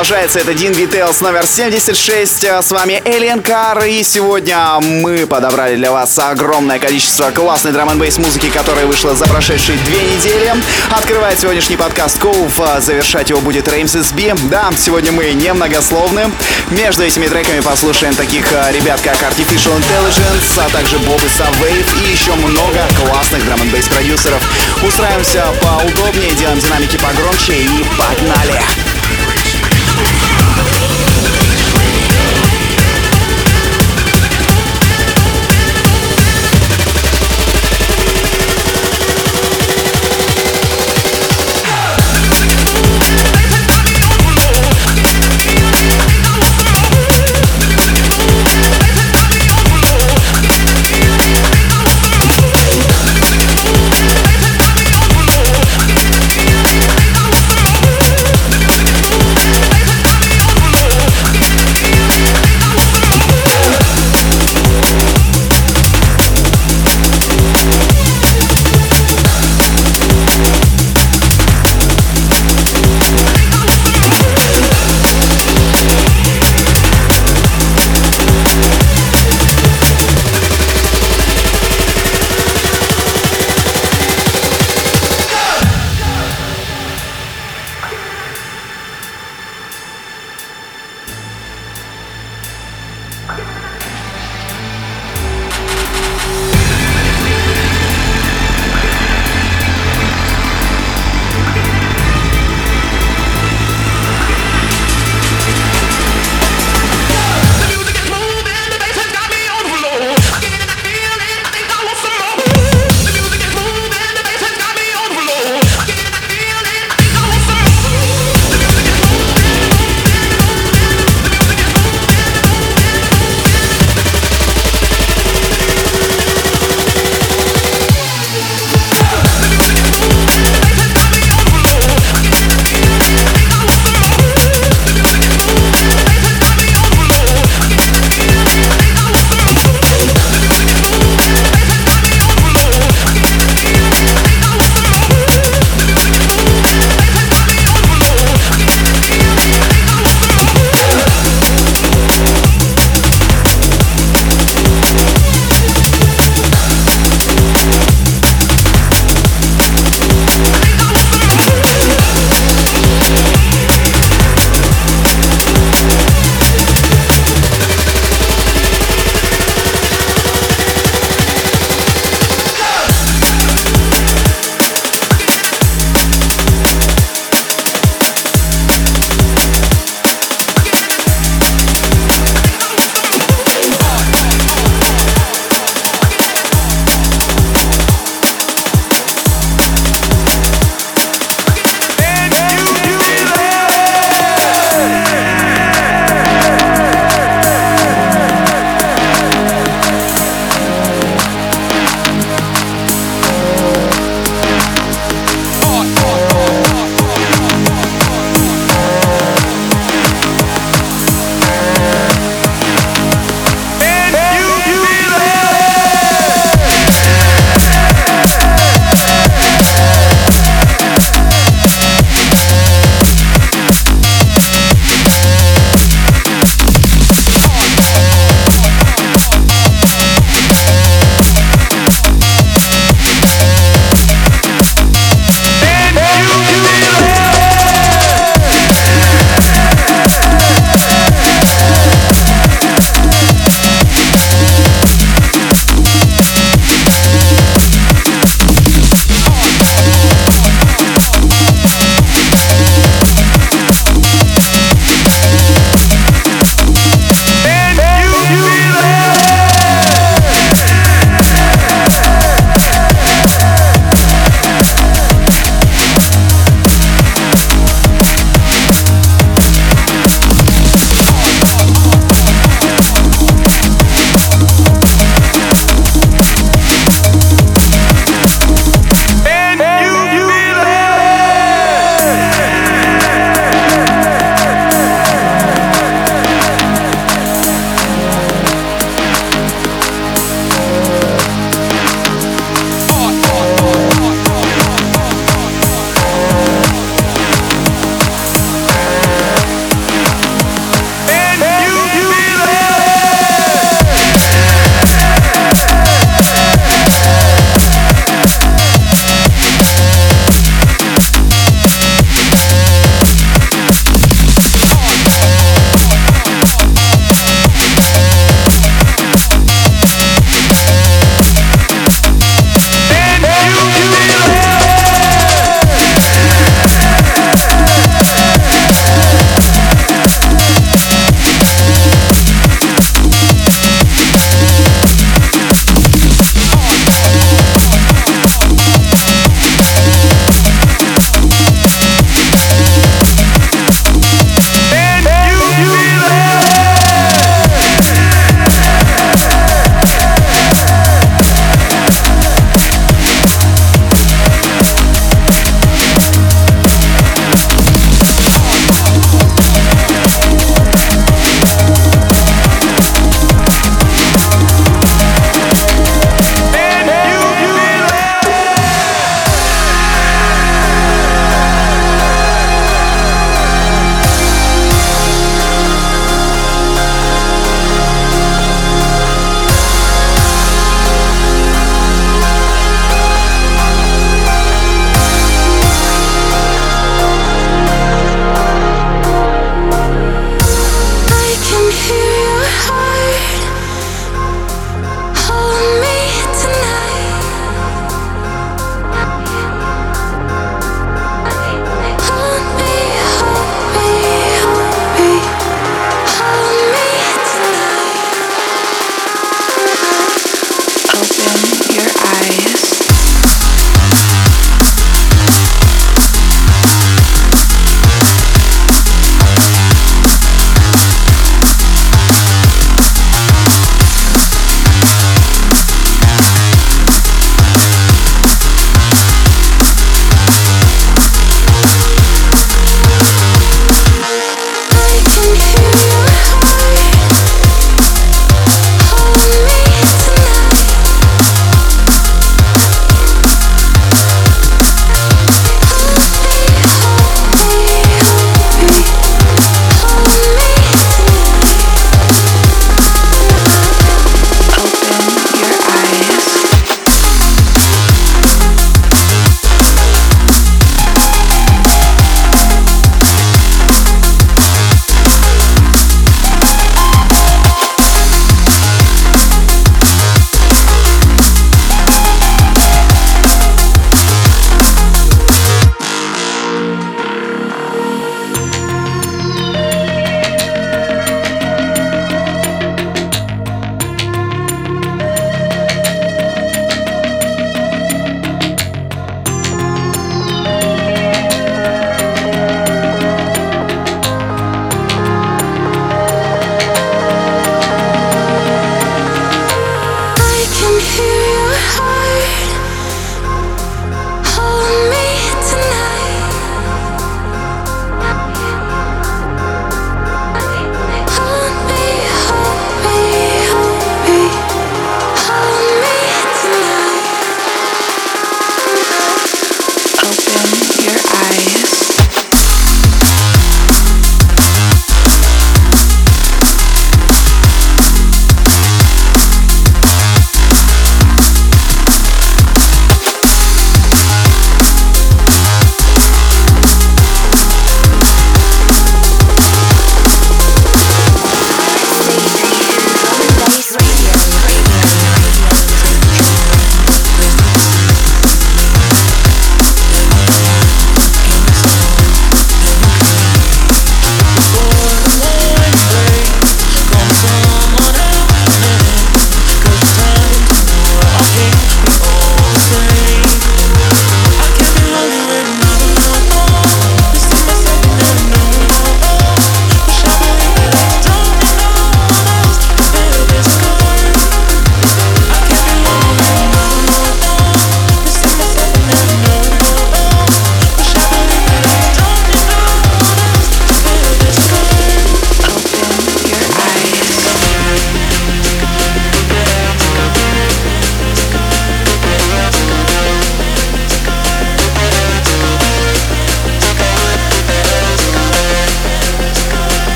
Каунтдаун номер 6 продолжается. Это Дин Витейлс номер 76. С вами Элиан Кар. И сегодня мы подобрали для вас огромное количество классной драм н музыки, которая вышла за прошедшие две недели. Открывает сегодняшний подкаст Коуф. Завершать его будет Реймс Би. Да, сегодня мы немногословны. Между этими треками послушаем таких э, ребят, как Artificial Intelligence, а также Боб и и еще много классных драм н продюсеров. Устраиваемся поудобнее, делаем динамики погромче и погнали!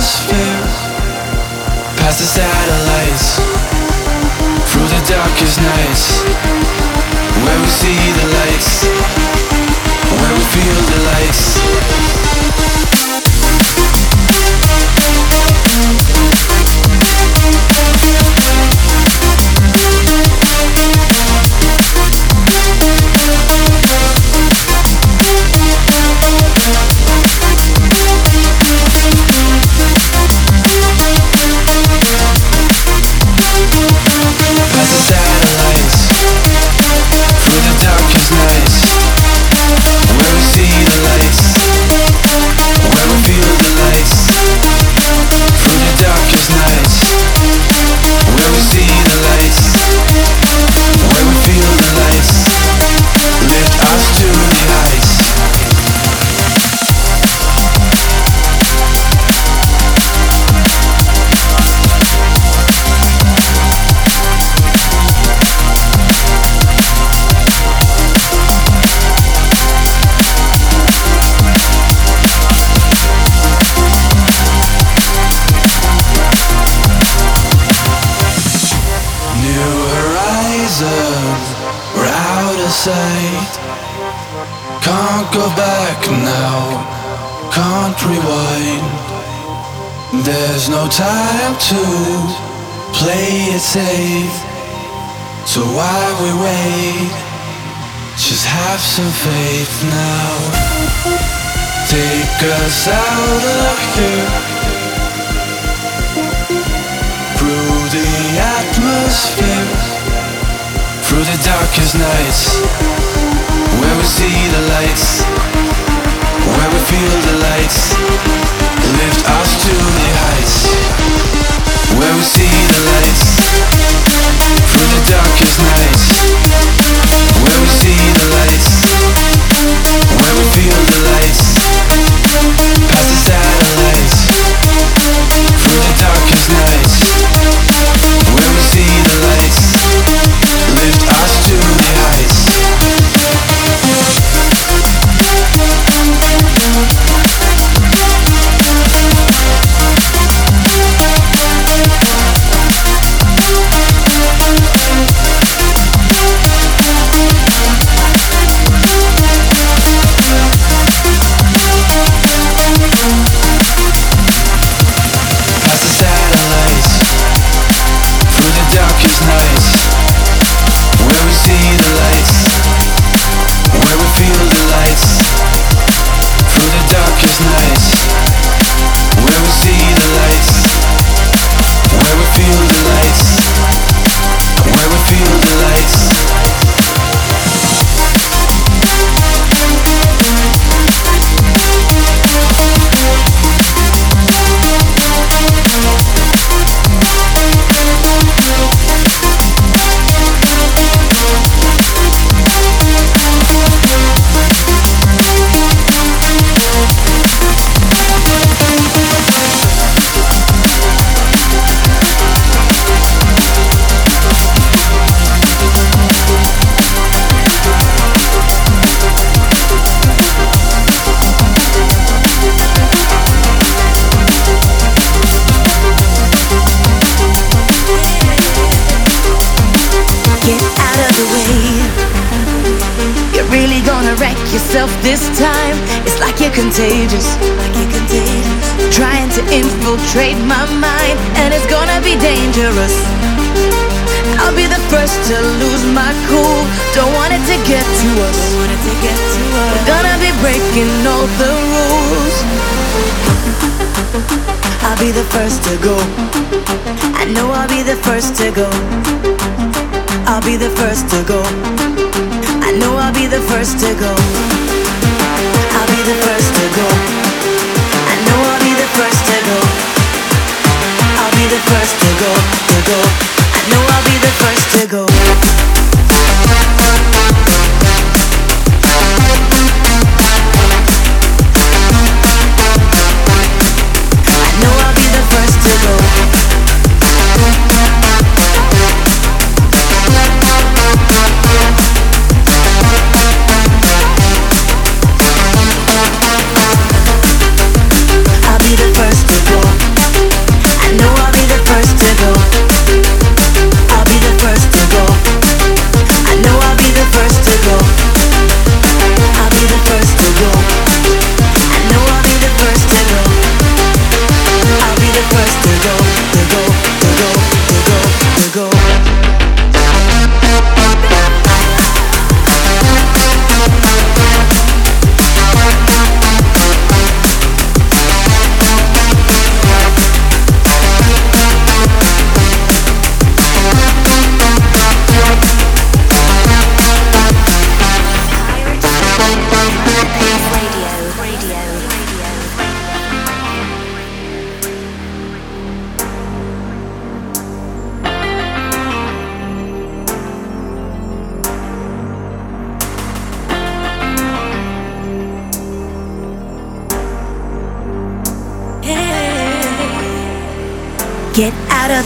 Atmosphere, past the satellites, through the darkest nights, where we see the lights, where we feel the lights. Darkest nights Where we see the lights. Where we feel the lights. Lift us to the heights. Where we see the lights. Through the darkest nights Where we see the lights yourself this time. It's like you're contagious. Like you're contagious. Trying to infiltrate my mind, and it's gonna be dangerous. I'll be the first to lose my cool. Don't want it to get to us. to get to us. We're gonna be breaking all the rules. I'll be the first to go. I know I'll be the first to go. I'll be the first to go. I know I'll be the first to go. I'll be the first to go. I know I'll be the first to go. I'll be the first to go, to go. I know I'll be the first to go.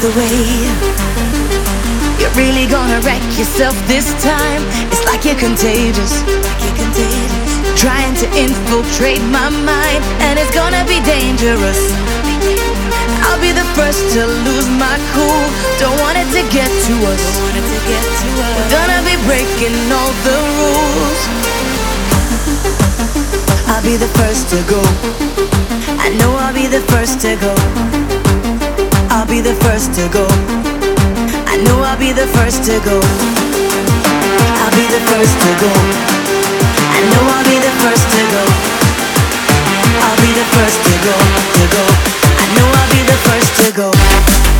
The way. You're really gonna wreck yourself this time. It's like you're contagious. Like you're contagious. Trying to infiltrate my mind, and it's gonna be dangerous. I'll be the first to lose my cool. Don't want it to get to us. We're gonna be breaking all the rules. I'll be the first to go. I know I'll be the first to go. I'll be the first to go. I know I'll be the first to go. I'll be the first to go. I know I'll be the first to go. I'll be the first to go, to go. I know I'll be the first to go.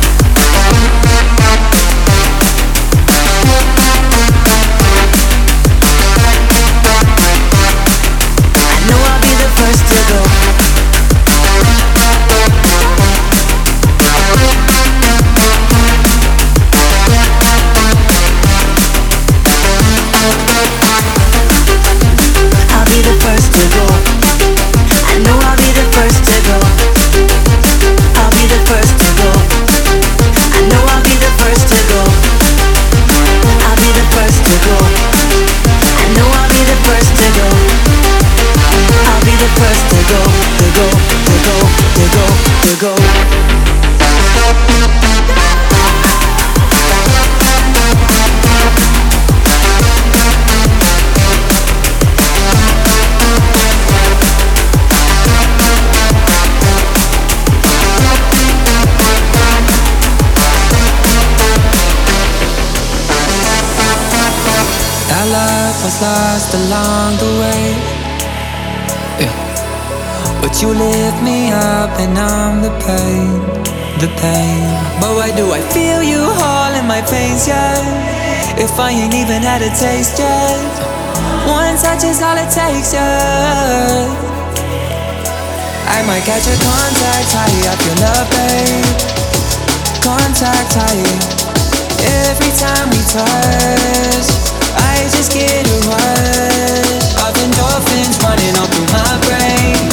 If I ain't even had a taste yet. One touch is all it takes, yeah. I might catch a contact high up your love, babe. Contact high. Every time we touch, I just get a rush of endorphins running all through my brain,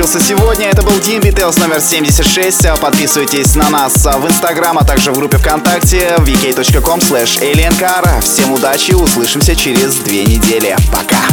получился сегодня. Это был Дим Details номер 76. Подписывайтесь на нас в Инстаграм, а также в группе ВКонтакте vk.com slash. Всем удачи, услышимся через две недели. Пока!